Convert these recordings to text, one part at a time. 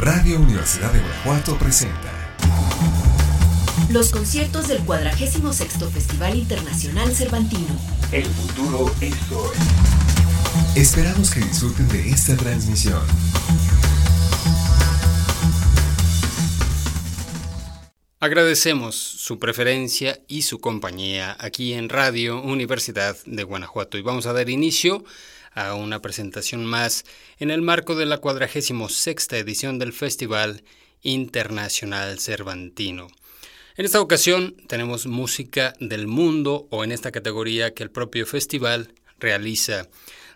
Radio Universidad de Guanajuato presenta los conciertos del 46 Festival Internacional Cervantino. El futuro es hoy. Esperamos que disfruten de esta transmisión. Agradecemos su preferencia y su compañía aquí en Radio Universidad de Guanajuato y vamos a dar inicio a una presentación más en el marco de la 46 edición del Festival Internacional Cervantino. En esta ocasión tenemos música del mundo o en esta categoría que el propio festival realiza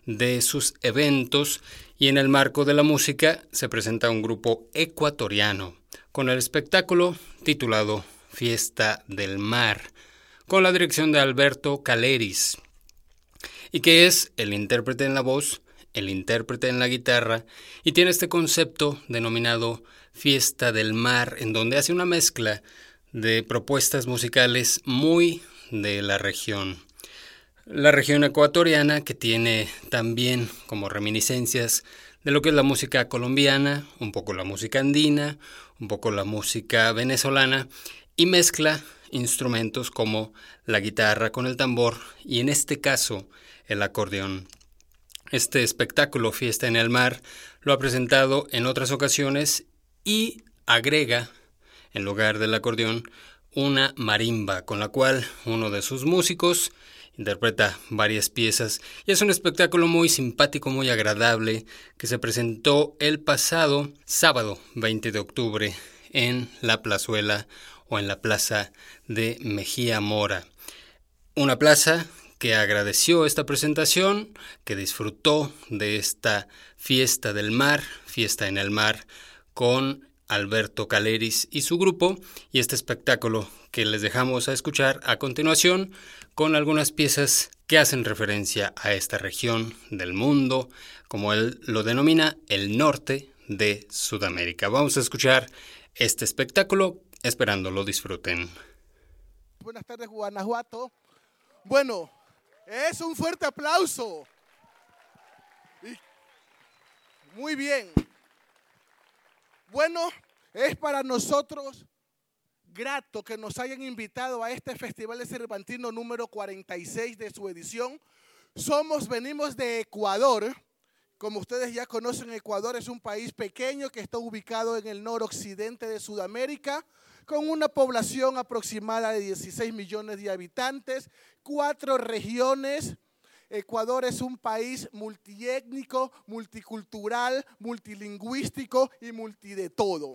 de sus eventos y en el marco de la música se presenta un grupo ecuatoriano con el espectáculo titulado Fiesta del Mar con la dirección de Alberto Caleris y que es el intérprete en la voz, el intérprete en la guitarra y tiene este concepto denominado Fiesta del Mar en donde hace una mezcla de propuestas musicales muy de la región. La región ecuatoriana que tiene también como reminiscencias de lo que es la música colombiana, un poco la música andina, un poco la música venezolana y mezcla instrumentos como la guitarra con el tambor y en este caso el acordeón. Este espectáculo Fiesta en el Mar lo ha presentado en otras ocasiones y agrega en lugar del acordeón, una marimba, con la cual uno de sus músicos interpreta varias piezas y es un espectáculo muy simpático, muy agradable, que se presentó el pasado sábado 20 de octubre en la plazuela o en la plaza de Mejía Mora. Una plaza que agradeció esta presentación, que disfrutó de esta fiesta del mar, fiesta en el mar, con Alberto Caleris y su grupo y este espectáculo que les dejamos a escuchar a continuación con algunas piezas que hacen referencia a esta región del mundo, como él lo denomina, el norte de Sudamérica. Vamos a escuchar este espectáculo, esperando lo disfruten. Buenas tardes, Guanajuato. Bueno, es un fuerte aplauso. Muy bien. Bueno, es para nosotros grato que nos hayan invitado a este Festival de Cervantino número 46 de su edición. Somos, venimos de Ecuador. Como ustedes ya conocen, Ecuador es un país pequeño que está ubicado en el noroccidente de Sudamérica, con una población aproximada de 16 millones de habitantes, cuatro regiones, Ecuador es un país multiétnico, multicultural, multilingüístico y multi de todo.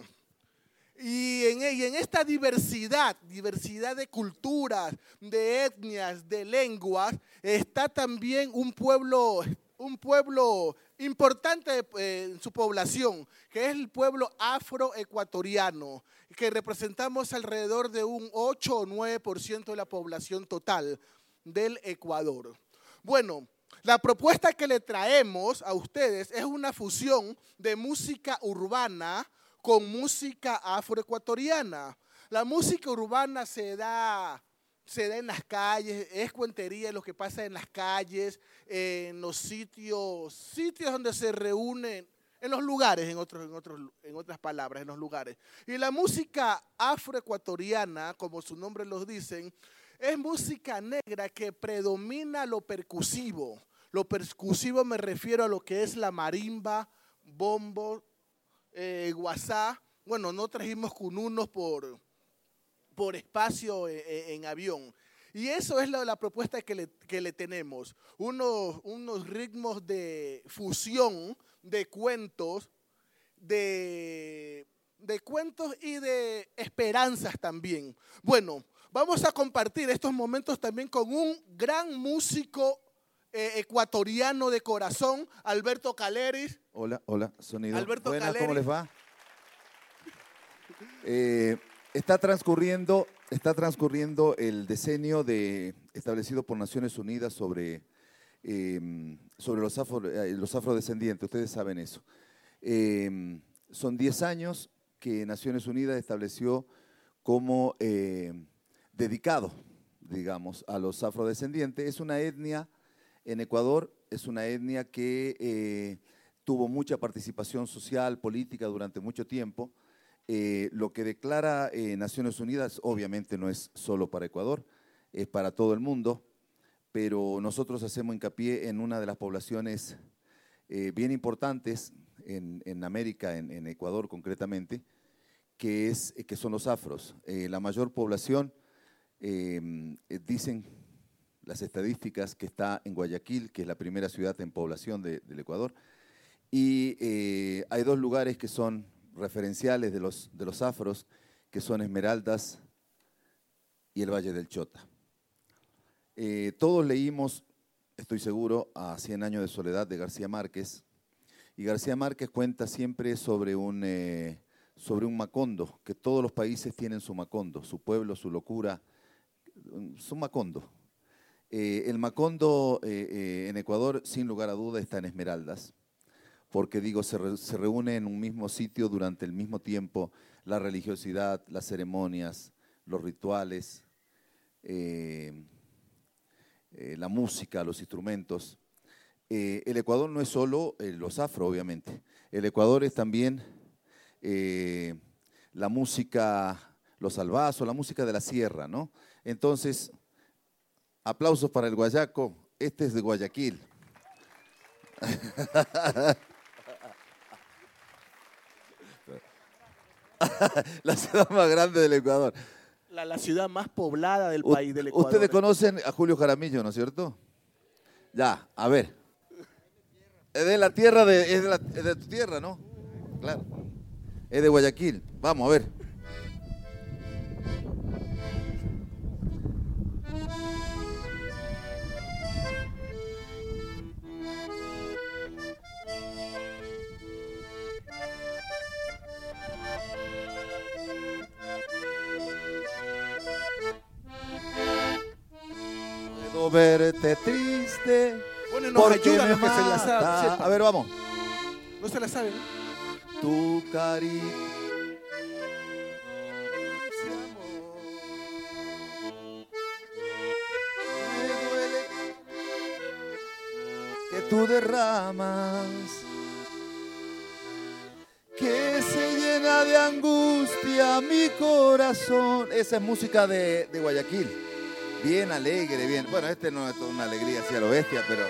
Y en, y en, esta diversidad, diversidad de culturas, de etnias, de lenguas, está también un pueblo, un pueblo importante eh, en su población, que es el pueblo afroecuatoriano, que representamos alrededor de un 8 o 9% de la población total del Ecuador. Bueno, la propuesta que le traemos a ustedes es una fusión de música urbana con música afroecuatoriana. La música urbana se da, se da en las calles, es cuentería lo que pasa en las calles, en los sitios, sitios donde se reúnen, en los lugares, en, otros, en, otros, en otras palabras, en los lugares. Y la música afroecuatoriana, como su nombre los dicen, es música negra que predomina lo percusivo. Lo percusivo me refiero a lo que es la marimba, bombo, eh, guasá. Bueno, no trajimos cununos por, por espacio eh, eh, en, avión. Y eso es la, propuesta que le, tenemos. Unos, unos ritmos de fusión de cuentos, de, de cuentos y de esperanzas también. Bueno, Vamos a compartir estos momentos también con un gran músico eh, ecuatoriano de corazón, Alberto Caleris. Hola, hola, sonido. Alberto Buenas, ¿cómo les va? Eh, está transcurriendo, está transcurriendo el decenio de, establecido por Naciones Unidas sobre, eh, sobre los, afro- eh, los afrodescendientes. Ustedes saben eso. Eh, son 10 años que Naciones Unidas estableció como eh, dedicado, digamos, a los afrodescendientes. Es una etnia en Ecuador, es una etnia que eh, tuvo mucha participación social, política durante mucho tiempo. Eh, lo que declara eh, Naciones Unidas obviamente no es solo para Ecuador, es para todo el mundo, pero nosotros hacemos hincapié en una de las poblaciones eh, bien importantes en, América, en, Ecuador concretamente, que, es, que son los afros. La mayor población, eh, dicen las estadísticas, que está en Guayaquil, que es la primera ciudad en población de- del Ecuador, y hay dos lugares que son referenciales de los, de los afros, que son Esmeraldas y el Valle del Chota. Eh, todos leímos, estoy seguro, a Cien años de soledad de García Márquez, y García Márquez cuenta siempre sobre un, eh, sobre un macondo, que todos los países tienen su macondo, su pueblo, su locura, su macondo. Eh, el macondo en Ecuador, sin lugar a duda, está en Esmeraldas porque digo, se, re- se reúne en un mismo sitio durante el mismo tiempo la religiosidad, las ceremonias, los rituales, eh, eh, la música, los instrumentos. Eh, el Ecuador no es solo los afro, obviamente. El Ecuador es también la música, los albazos, la música de la sierra, ¿no? Entonces, aplausos para el guayaco. Este es de Guayaquil. la ciudad más grande del Ecuador. La, la ciudad más poblada del U- país, del Ecuador. Ustedes conocen a Julio Jaramillo, ¿no es cierto? Ya, a ver. Es de la tierra de, es de, la- es de tu tierra, ¿no? Claro. Es de Guayaquil. Vamos, a ver. Verte triste. Bueno, nos ayudan me los que se la sepan. A ver, vamos. No se la saben. ¿no? Tu cariño. Me duele que tú derramas, que se llena de angustia mi corazón. Esa es música de, de Guayaquil, bien alegre, bien. Bueno, este no es toda una alegría así a lo bestia, pero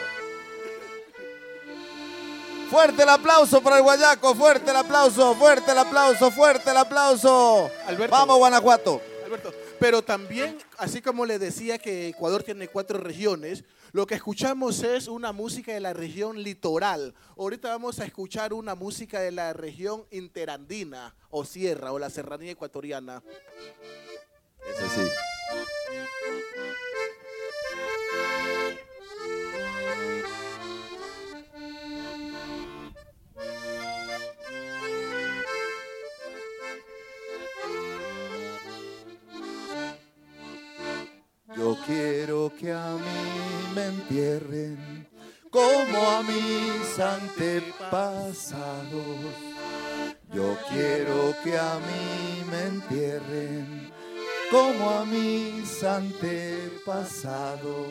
Fuerte el aplauso para el Guayaco, fuerte el aplauso, fuerte el aplauso, fuerte el aplauso. Alberto. Vamos, Guanajuato. Alberto, pero también, así como le decía que Ecuador tiene cuatro regiones, lo que escuchamos es una música de la región litoral. Ahorita vamos a escuchar una música de la región interandina o sierra o la serranía ecuatoriana. Eso sí. Yo quiero que a mí me entierren como a mis antepasados. Yo quiero que a mí me entierren como a mis antepasados.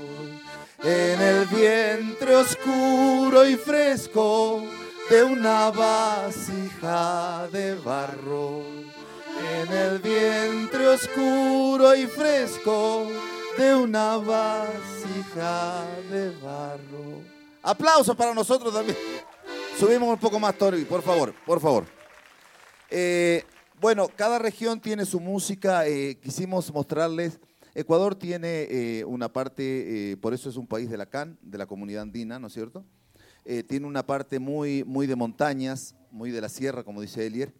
En el vientre oscuro y fresco de una vasija de barro. En el vientre oscuro y fresco de una vasija de barro. Aplausos para nosotros también. Subimos un poco más, Tori, por favor, por favor. Eh, bueno, cada región tiene su música. eh, quisimos mostrarles. Ecuador tiene eh, una parte, eh, por eso es un país de la CAN, de la comunidad andina, ¿no es cierto? Tiene una parte muy, muy de montañas, muy de la sierra, como dice Elier,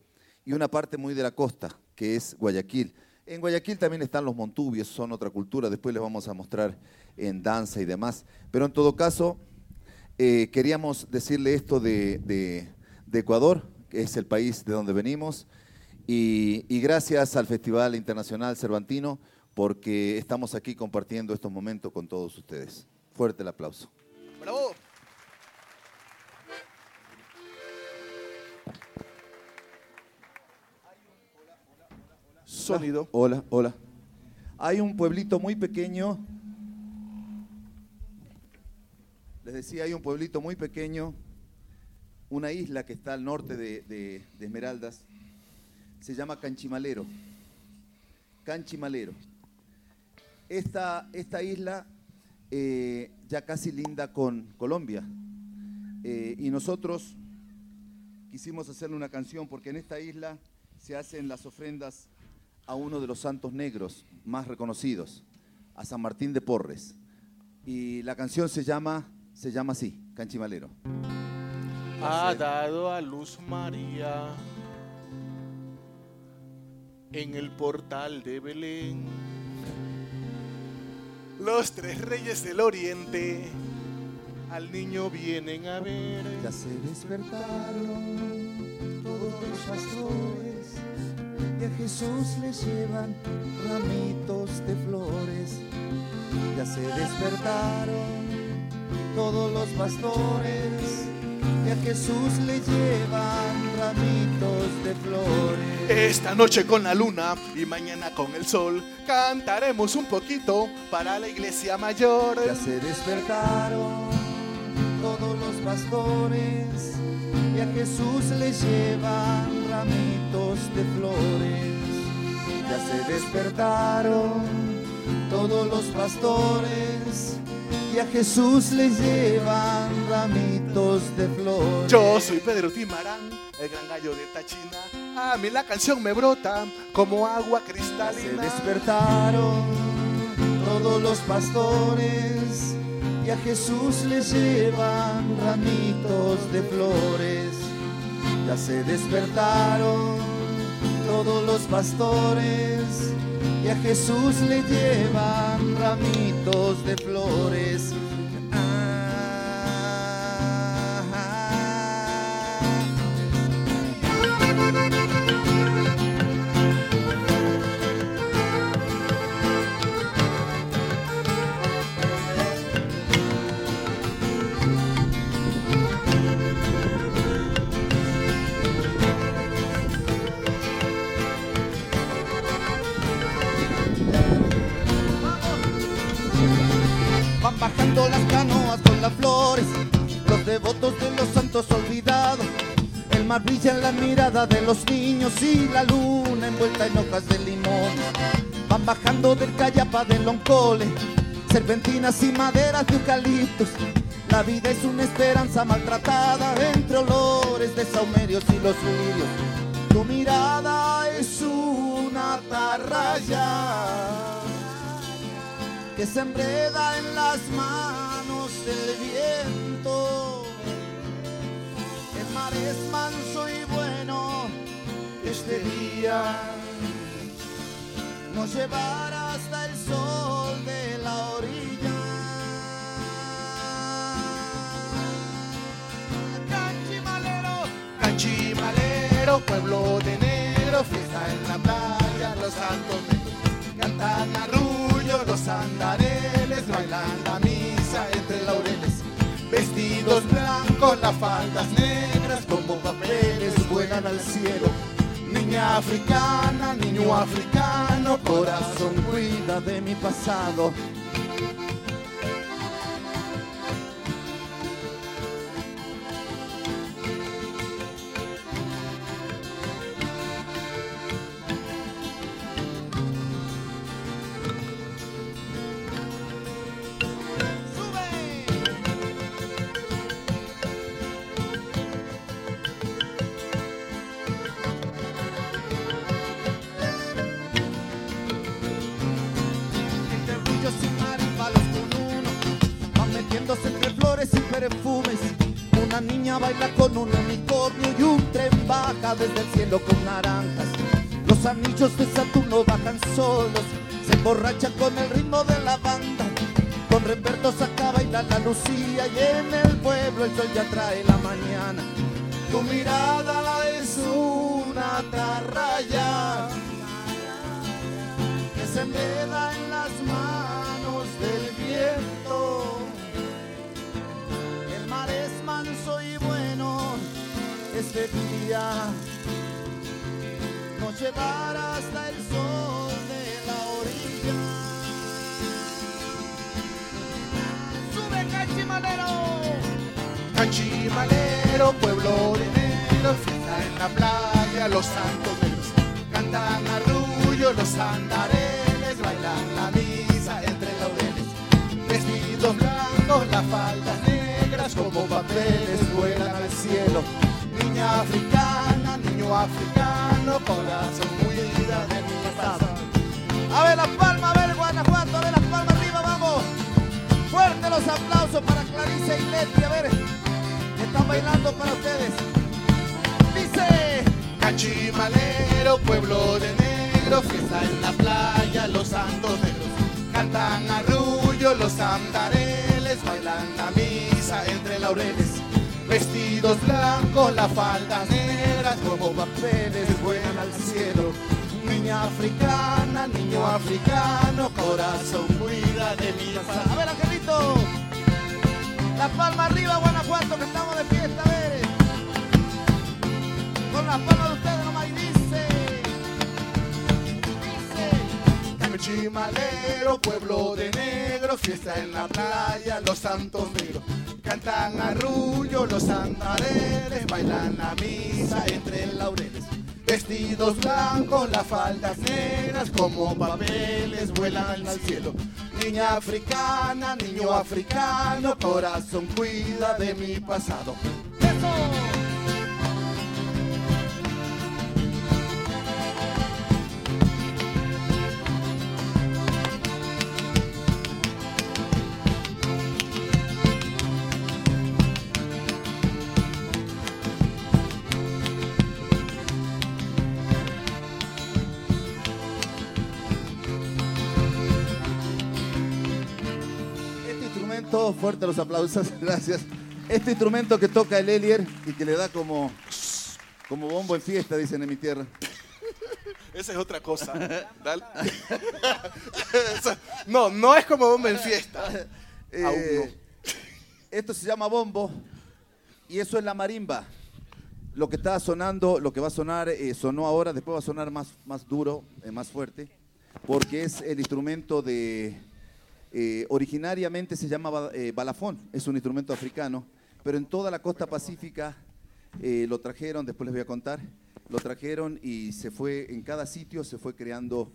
y una parte muy de la costa, que es Guayaquil. En Guayaquil también están los montubios, son otra cultura, después les vamos a mostrar en danza y demás. Pero en todo caso, queríamos decirle esto de, de, Ecuador, que es el país de donde venimos, y, y gracias al Festival Internacional Cervantino, porque estamos aquí compartiendo estos momentos con todos ustedes. Fuerte el aplauso. ¡Bravo! Sonido. Hola, hola. Hay un pueblito muy pequeño. Les decía, hay un pueblito muy pequeño, una isla que está al norte de, Esmeraldas. Se llama Canchimalero. Canchimalero. Esta, esta isla eh, ya casi linda con Colombia. Eh, y nosotros quisimos hacerle una canción porque en esta isla se hacen las ofrendas a uno de los santos negros más reconocidos, a San Martín de Porres. Y la canción se llama, se llama así, Canchimalero. Ha dado a luz María en el portal de Belén. Los tres reyes del oriente al niño vienen a ver. Ya se despertaron todos los pastores y a Jesús le llevan ramitos de flores. Ya se despertaron todos los pastores y a Jesús le llevan ramitos de flores. Esta noche con la luna y mañana con el sol cantaremos un poquito para la iglesia mayor. Ya se despertaron todos los pastores y a Jesús le llevan ramitos de flores. Ya se despertaron todos los pastores y a Jesús le llevan ramitos de flores. Yo soy Pedro Timarán, el gran gallo de Tachina. A mí la canción me brota como agua cristalina. Se despertaron todos los pastores y a Jesús le llevan ramitos de flores. Ya se despertaron todos los pastores y a Jesús le llevan ramitos de flores. Las canoas con las flores, los devotos de los santos olvidados. El mar brilla en la mirada de los niños y la luna envuelta en hojas de limón. Van bajando del Callapa del Loncole, serpentinas y maderas de eucaliptos. La vida es una esperanza maltratada entre olores de saumerios y los lirios. Tu mirada es una atarraya que se enreda en las manos del viento. El mar es manso y bueno este día nos llevará hasta el sol de la orilla. Canchimalero, canchimalero, pueblo de negro, fiesta en la playa, los santos cantan arrullo, los andareles bailan la misa entre laureles. Vestidos blancos, las faldas negras como papeles vuelan al cielo. Niña africana, niño africano, corazón cuida de mi pasado. Baila con un unicornio y un tren baja desde el cielo con naranjas. Los Los anillos de Saturno bajan solos, se emborrachan con el ritmo de la banda. Con Remberto saca a bailar la Lucía y en el pueblo el sol ya trae la mañana. Tu mirada es una atarraya que se enreda en las manos este día nos llevará hasta el sol de la orilla. ¡Sube cachimalero! Cachimalero, pueblo de negros, fiesta en la playa, los santos negros cantan arrullo, los andareles bailan la misa entre laureles. Vestidos blancos, las faldas negras como papeles vuelan al cielo. Niña africana, niño africano, corazón cuida de mi pasado. A ver las palmas, a ver Guanajuato, a ver las palmas arriba, vamos. Fuerte los aplausos para Clarice y Leti, a ver. Están bailando para ustedes. Dice. Cachimalero, pueblo de negros, fiesta en la playa, los santos negros cantan arrullo, los andareles bailan la misa entre laureles. Vestidos blancos, las faldas negras como papeles vuelan al cielo. Niña africana, niño africano, corazón cuida de mi A ver, Angelito. La palma arriba, Guanajuato, que estamos de fiesta, a ver. Con las palmas de ustedes nomás y dice. Dice. Cachimalero, pueblo de negros, fiesta en la playa, los santos negros. Cantan arrullo, los andareles, bailan la misa entre laureles. Vestidos blancos, las faldas negras como papeles vuelan al cielo. Niña africana, niño africano, corazón cuida de mi pasado. Fuerte los aplausos, gracias. Este instrumento que toca el Elier y que le da como, como bombo en fiesta, dicen en mi tierra. Esa es otra cosa. Dale. No, no es como bomba en fiesta. Eh, Aún no. Esto se llama bombo y eso es la marimba. Lo que está sonando, lo que va a sonar, eh, sonó ahora, después va a sonar más, más duro, eh, más fuerte, porque es el instrumento de, eh, originariamente se llama ba- eh, balafón, es un instrumento africano, pero en toda la costa pacífica eh, lo trajeron, después les voy a contar, lo trajeron y se fue, en cada sitio se fue creando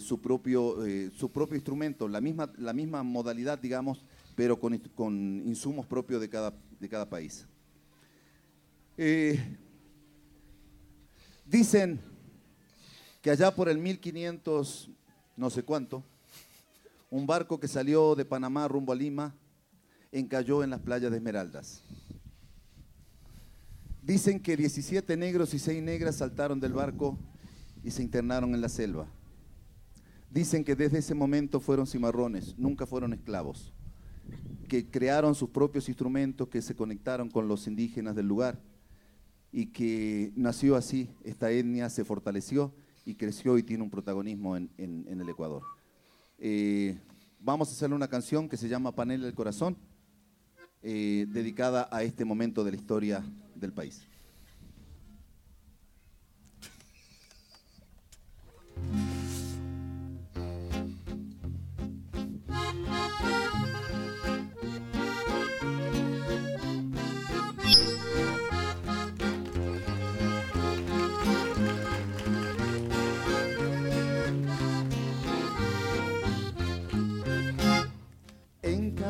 su, propio, su propio instrumento, la misma, la misma modalidad, digamos, pero con, con insumos propios de cada, de cada país. Dicen que allá por el 1500, no sé cuánto, un barco que salió de Panamá rumbo a Lima encalló en las playas de Esmeraldas. Dicen que 17 negros y 6 negras saltaron del barco y se internaron en la selva. Dicen que desde ese momento fueron cimarrones, nunca fueron esclavos, que crearon sus propios instrumentos, que se conectaron con los indígenas del lugar y que nació así, esta etnia se fortaleció y creció y tiene un protagonismo en, en- en el Ecuador. Eh, vamos a hacerle una canción que se llama Panel del Corazón, eh, dedicada a este momento de la historia del país.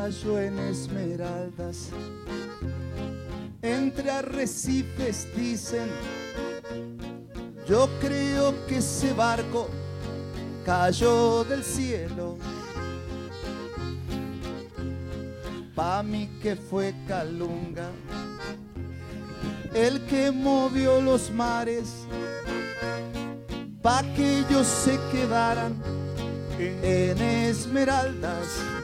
En esmeraldas, entre arrecifes dicen, yo creo que ese barco cayó del cielo. Pa' mí que fue Calunga, el que movió los mares pa' que ellos se quedaran en esmeraldas.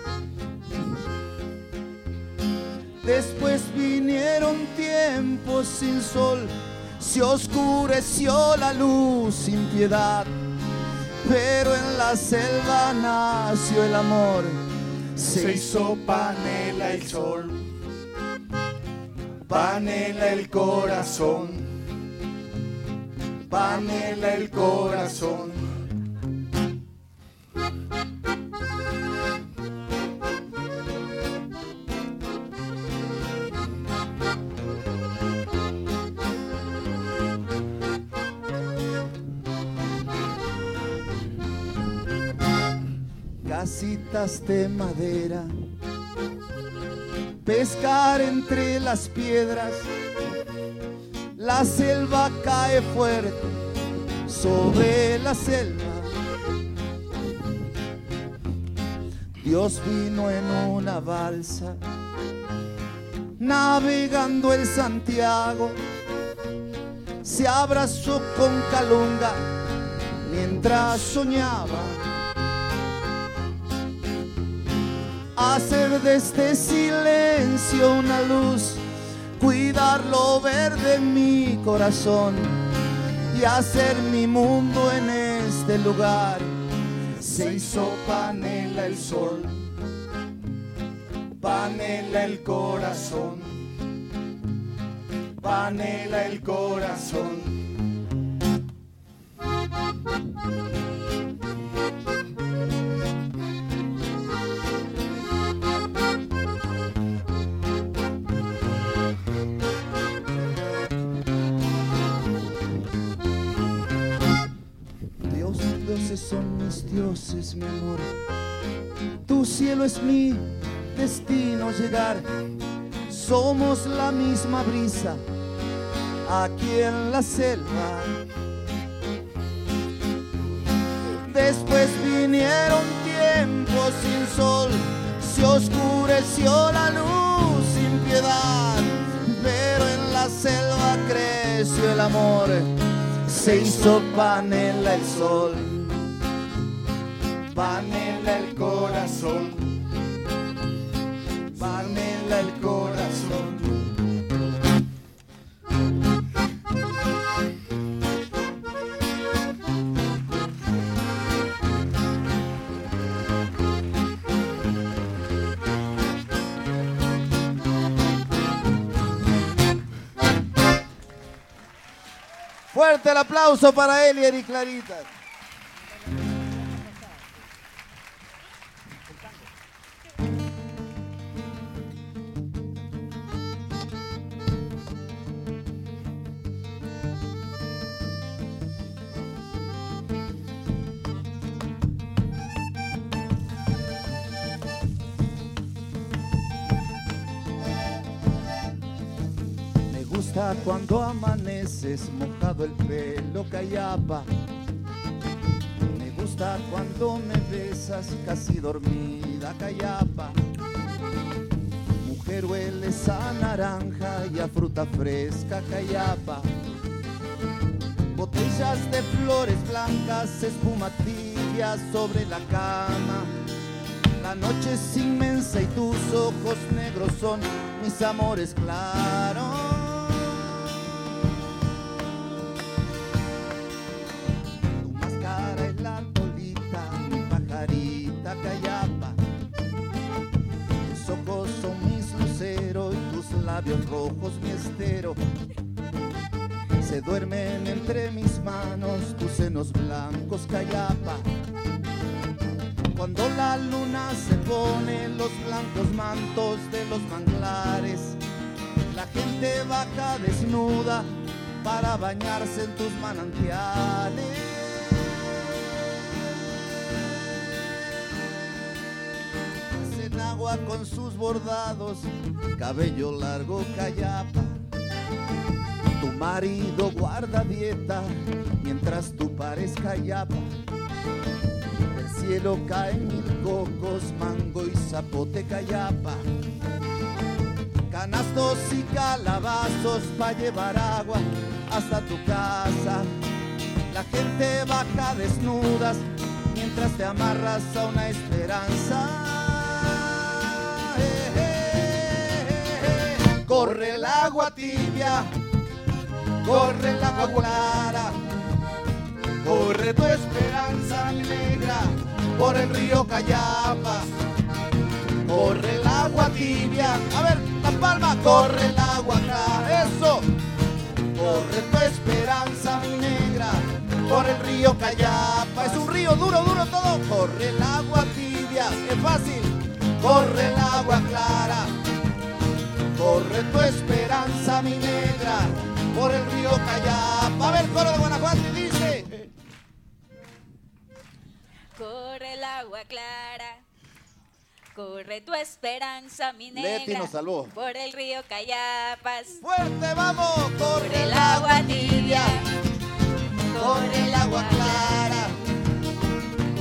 Después vinieron tiempos sin sol, se oscureció la luz sin piedad, pero en la selva nació el amor, se hizo panela el sol, panela el corazón, panela el corazón. De madera, pescar entre las piedras, la selva cae fuerte sobre la selva. Dios vino en una balsa, navegando el Santiago, se abrazó con Calunga mientras soñaba hacer de este silencio una luz, cuidar lo verde en mi corazón y hacer mi mundo en este lugar. Se hizo panela el sol, panela el corazón, panela el corazón. Son mis dioses, mi amor. Tu cielo es mi destino llegar. Somos la misma brisa aquí en la selva. Después vinieron tiempos sin sol, se oscureció la luz sin piedad, pero en la selva creció el amor, se hizo panela el sol panela el corazón, panela el corazón. Fuerte el aplauso para Elier y Clarita. Cuando amaneces mojado el pelo callapa. Me gusta cuando me besas casi dormida callapa. Mujer hueles a naranja y a fruta fresca callapa. Botellas de flores blancas, espuma tibia sobre la cama. La noche es inmensa y tus ojos negros son mis amores claros. Rojos mi estero. Se duermen entre mis manos tus senos blancos, callapa. Cuando la luna se pone los blancos mantos de los manglares, la gente baja desnuda para bañarse en tus manantiales. Agua con sus bordados, cabello largo callapa. Tu marido guarda dieta mientras tú pares callapa. Del cielo caen mil cocos, mango y zapote callapa. Canastos y calabazos pa' llevar agua hasta tu casa. La gente baja desnudas mientras te amarras a una esperanza. Corre el agua tibia, corre el agua clara, corre tu esperanza negra por el río Cayapas. Corre el agua tibia, a ver, la palma, corre el agua clara, eso. Corre tu esperanza negra por el río Cayapa. Es un río duro, duro todo. Corre el agua tibia, es fácil. Corre el agua clara. Corre tu esperanza mi negra por el río Cayapa. A ver, coro de Guanajuato y dice. Corre el agua clara. Corre tu esperanza, mi negra. Leti nos. Por el río Cayapas. Fuerte, vamos. Corre Corre el agua tibia. corre el agua clara.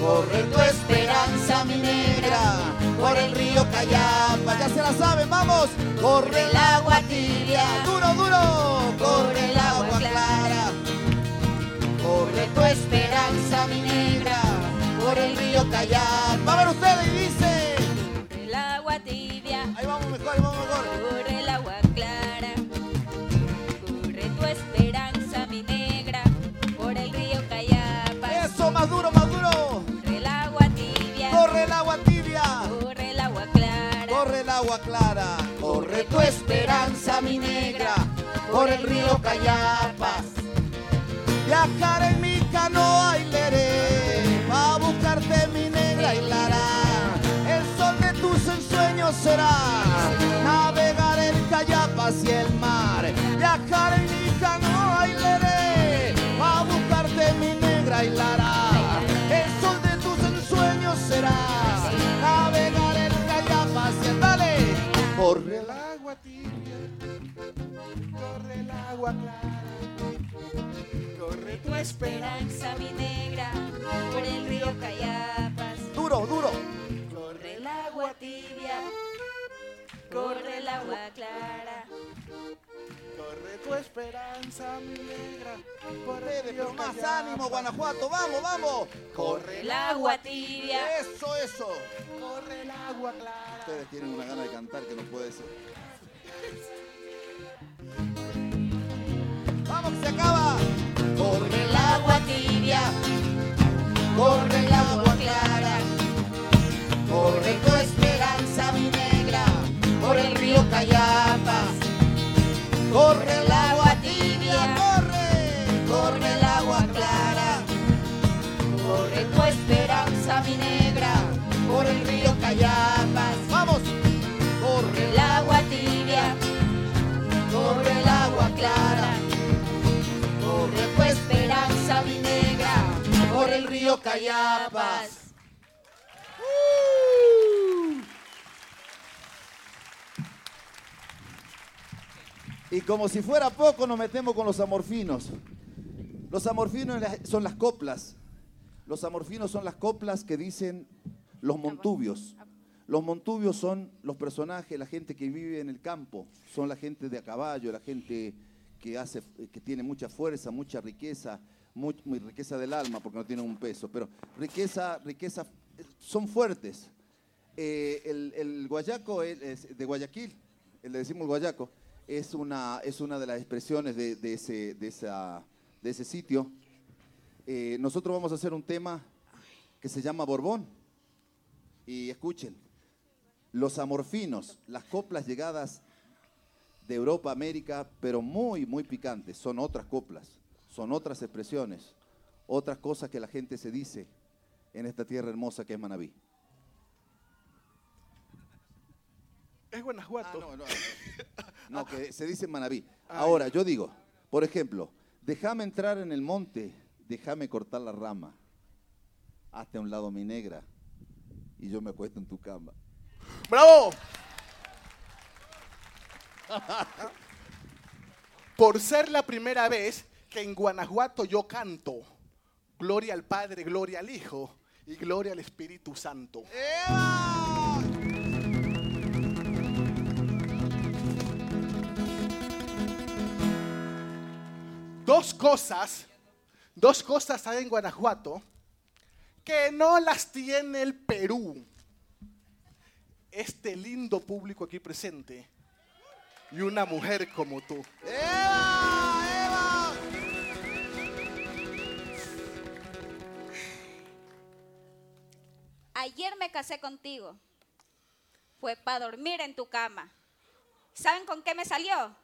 Corre tu esperanza, mi negra, por el río Cayapa. Ya se la saben, vamos. Corre el agua tibia, duro, duro. Corre el agua clara. Corre tu esperanza, mi negra, por el río Cayapa. Clara, corre tu esperanza, mi negra, por el río Cayapas. Viajar en mi canoa y leré, a buscarte mi negra y lara. El sol de tus ensueños será navegar el Cayapas y el mar. Viajar en mi canoa y leré, a buscarte mi negra y lara. El sol de tus ensueños será Corre el agua tibia, corre el agua clara, corre tu Esperanza, mi negra. Por el río Cayapas. duro, duro. Corre el agua tibia. Corre el agua clara. Corre tu esperanza, mi negra, río pero más ánimo, Guanajuato, vamos, vamos. Corre El agua tibia. Eso, eso. corre el agua clara. Ustedes tienen una gana de cantar que no puede ser. Vamos que se acaba. Corre el agua tibia. Corre el agua clara. Corre tu esperanza, mi negra, por el río Cayapas. Corre el agua tibia, corre, corre el agua clara. Corre tu esperanza, mi negra, por el río Cayapas. Vamos, corre El agua tibia. corre el agua clara. Corre tu esperanza, mi negra, por el río Cayapas. Y como si fuera poco, nos metemos con los amorfinos. Los amorfinos son las coplas. Los amorfinos son las coplas que dicen los montubios. Los montubios son los personajes, la gente que vive en el campo, son la gente de a caballo, la gente que hace, que tiene mucha fuerza, mucha riqueza, muy, riqueza del alma, porque no tienen un peso, pero riqueza, riqueza, son fuertes. Eh, el, el guayaco es- de Guayaquil, el le decimos guayaco, es una, es una de las expresiones de, ese, de, esa, de ese sitio. Eh, nosotros vamos a hacer un tema que se llama Borbón. Y escuchen, los amorfinos, las coplas llegadas de Europa, América, pero muy, muy picantes, son otras coplas, son otras expresiones, otras cosas que la gente se dice en esta tierra hermosa que es Manabí. Es Guanajuato. Ah, no, no. No, que se dice Manabí. Ahora, yo digo, por ejemplo, déjame entrar en el monte, déjame cortar la rama, hazte a un lado mi negra y yo me acuesto en tu cama. ¡Bravo! Por ser la primera vez que en Guanajuato yo canto, gloria al Padre, gloria al Hijo y gloria al Espíritu Santo. Dos cosas Dos cosas hay en Guanajuato que no las tiene el Perú. Este lindo público aquí presente y una mujer como tú. ¡Eva! ¡Eva! Ayer me casé contigo. Fue para dormir en tu cama. ¿Saben con qué me salió?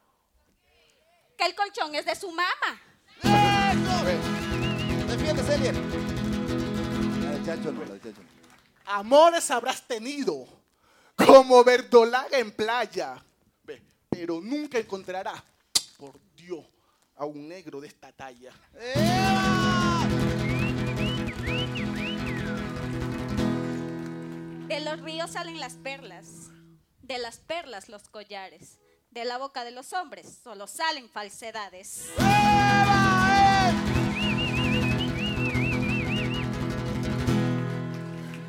Que el colchón es de su mamá. ¡Eso! Defiende, Elier. La de Chacho no, la de Chacho no. Amores habrás tenido como verdolaga en playa, Ve, pero nunca encontrarás, por Dios, a un negro de esta talla. ¡Eva! De los ríos salen las perlas, de las perlas los collares, de la boca de los hombres solo salen falsedades.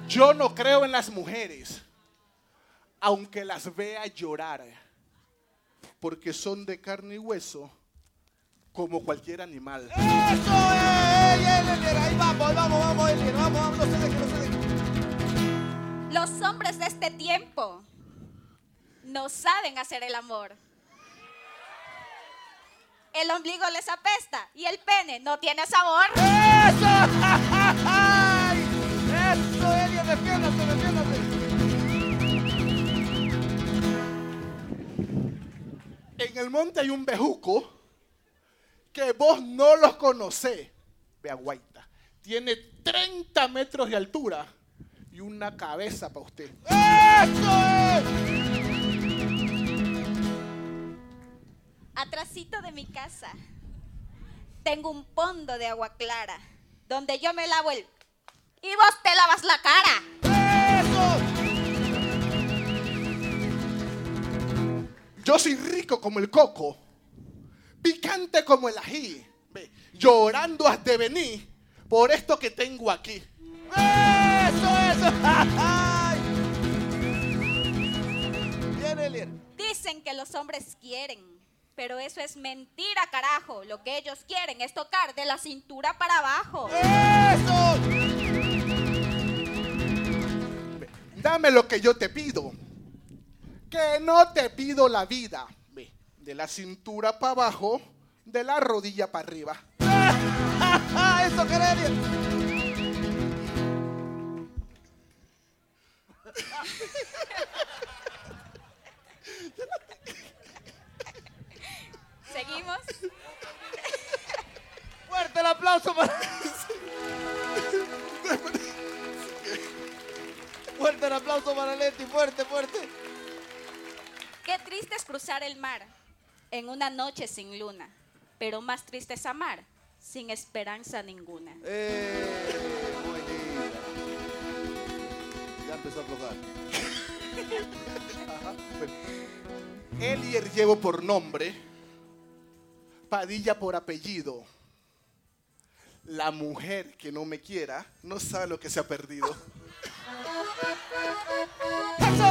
Yo no creo en las mujeres, aunque las vea llorar, porque son de carne y hueso, como cualquier animal. ¡Eso es! Ahí vamos, ahí vamos, vamos. Vamos, vamos, no se deje, no se deje. Los hombres de este tiempo no saben hacer el amor. El ombligo les apesta y el pene no tiene sabor. ¡Eso! ¡Ay! ¡Eso, Elier! Defiéndase, defiéndase. En el monte hay un bejuco que vos no los conocés. Vea, guaita. Tiene 30 metros de altura y una cabeza para usted. ¡Eso es! Atrasito de mi casa tengo un pondo de agua clara donde yo me lavo el y vos te lavas la cara. ¡Eso! Yo soy rico como el coco, picante como el ají. Ve, llorando has de venir por esto que tengo aquí. ¡Eso, eso! Dicen que los hombres quieren, pero eso es mentira, carajo. Lo que ellos quieren es tocar de la cintura para abajo. ¡Eso! Dame lo que yo te pido. Que no te pido la vida. Ve, de la cintura para abajo, de la rodilla para arriba. ¡Ah, eso, querés, aplauso para... Fuerte el aplauso para Leti, fuerte, fuerte. Qué triste es cruzar el mar en una noche sin luna, pero más triste es amar sin esperanza ninguna. Eh, muy linda. Ya empezó a aflojar. Elier llevo por nombre, Padilla por apellido. La mujer que no me quiera no sabe lo que se ha perdido. ¡Eso!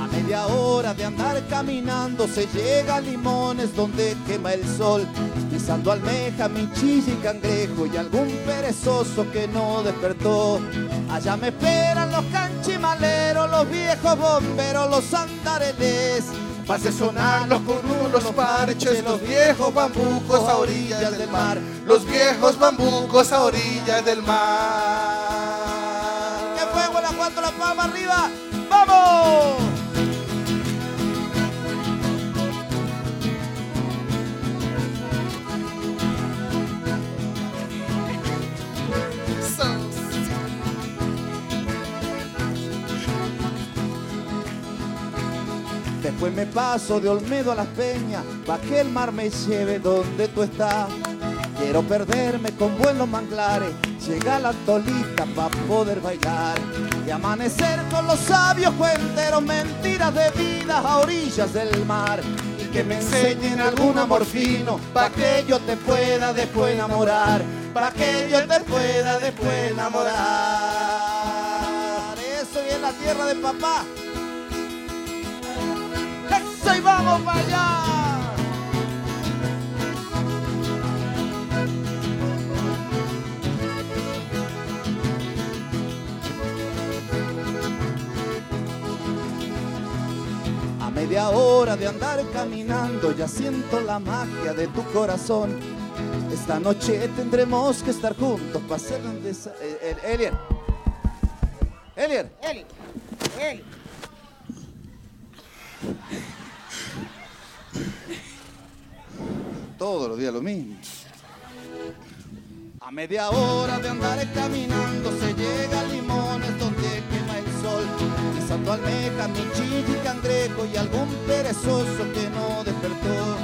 A media hora de andar caminando se llega a Limones donde quema el sol, pisando almeja, michilla y cangrejo y algún perezoso que no despertó. Allá me esperan los canchimaleros, los viejos bomberos, los andareles. Pase sonar los conulos, los parches, los viejos bambucos a orillas del mar, los viejos bambucos a orillas del mar. ¡Que fuego la cuatro la palma arriba! ¡Vamos! Después me paso de Olmedo a las Peñas, pa' que el mar me lleve donde tú estás. Quiero perderme con buenos manglares, llega la tolita pa' poder bailar. Y amanecer con los sabios cuenteros, mentiras de vida a orillas del mar. Y que me enseñen algún amor fino, pa' que yo te pueda después enamorar. para que yo te pueda después enamorar. Eso y en la tierra de papá. Eso y vamos para allá. media hora de andar caminando ya siento la magia de tu corazón. Esta noche tendremos que estar juntos para hacer donde... Eh, Elier. Elier. Elier. Elier. Todos los días lo mismo. A media hora de andar caminando se llega a Limones donde quema el sol. Pisando almeja, michillo y cangrejo y algún perezoso que no despertó.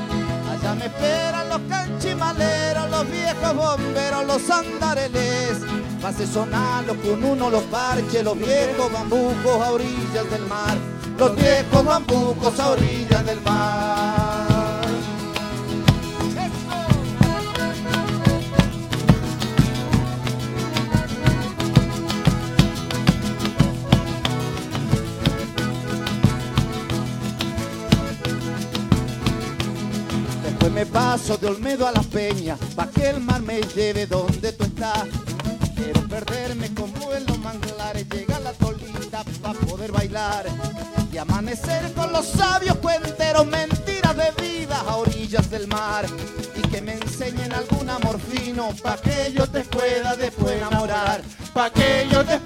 Allá me esperan los canchimaleros, los viejos bomberos, los andareles. Pase sonando con uno los parches, los viejos bambucos a orillas del mar. Los viejos bambucos a orillas del mar. Me paso de Olmedo a la Peña, pa' que el mar me lleve donde tú estás. Quiero perderme como en los manglares, llega la tolita pa' poder bailar y amanecer con los sabios cuenteros, mentiras de vida a orillas del mar y que me enseñen algún amor fino pa' que yo te pueda después enamorar, pa' que yo te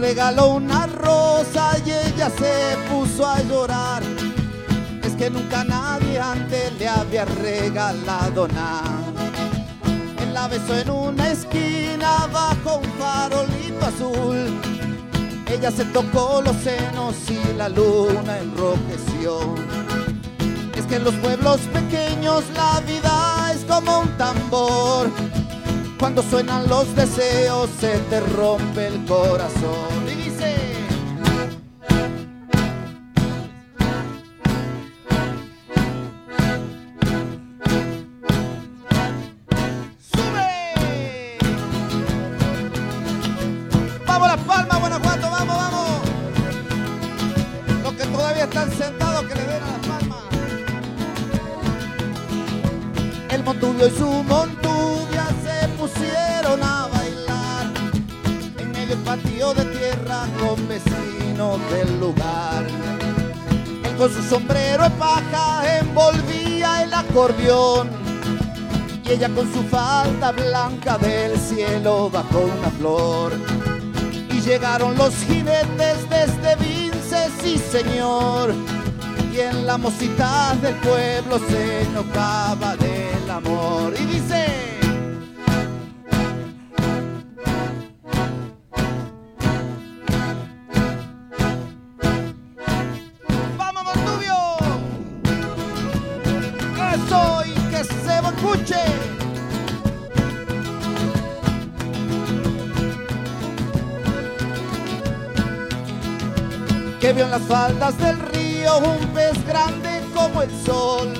regaló una rosa y ella se puso a llorar. Es que nunca nadie antes le había regalado nada. Él la besó en una esquina bajo un farolito azul. Ella se tocó los senos y la luna enrojeció. Es que en los pueblos pequeños la vida es como un tambor cuando suenan los deseos se te rompe el corazón. Medio patio de tierra con vecinos del lugar. Él con su sombrero de paja envolvía el acordeón y ella con su falda blanca del cielo bajo una flor. Y llegaron los jinetes desde Vinces, sí señor. Y en la mosita del pueblo se enojaba del amor. Y dice... las faldas del río un pez grande como el sol.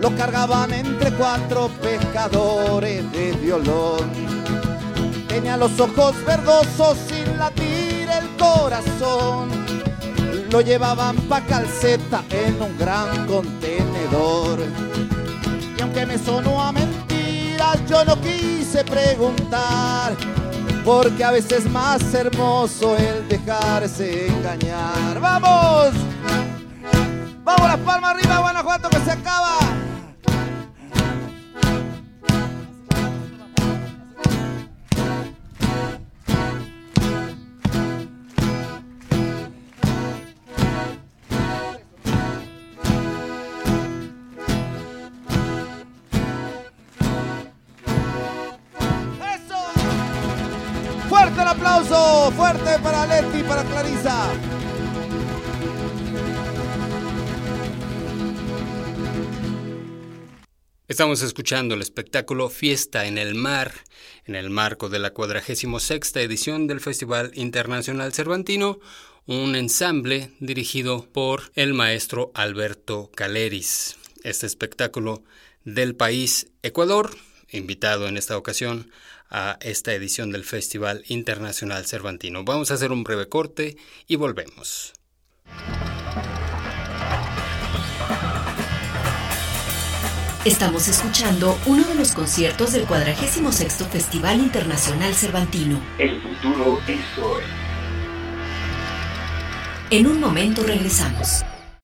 Lo cargaban entre cuatro pescadores de violón. Tenía los ojos verdosos sin latir el corazón. Lo llevaban pa' calceta en un gran contenedor. Y aunque me sonó a mentiras, yo no quise preguntar porque a veces más hermoso el dejarse engañar. ¡Vamos! ¡Vamos las palmas arriba, Guanajuato, que se acaba! Clarisa. Estamos escuchando el espectáculo Fiesta en el Mar, en el marco de la 46 edición del Festival Internacional Cervantino, un ensamble dirigido por el maestro Alberto Caleris. Este espectáculo del país Ecuador, invitado en esta ocasión a esta edición del Festival Internacional Cervantino. Vamos a hacer un breve corte y volvemos. Estamos escuchando uno de los conciertos del 46 Festival Internacional Cervantino. El futuro es hoy. En un momento regresamos.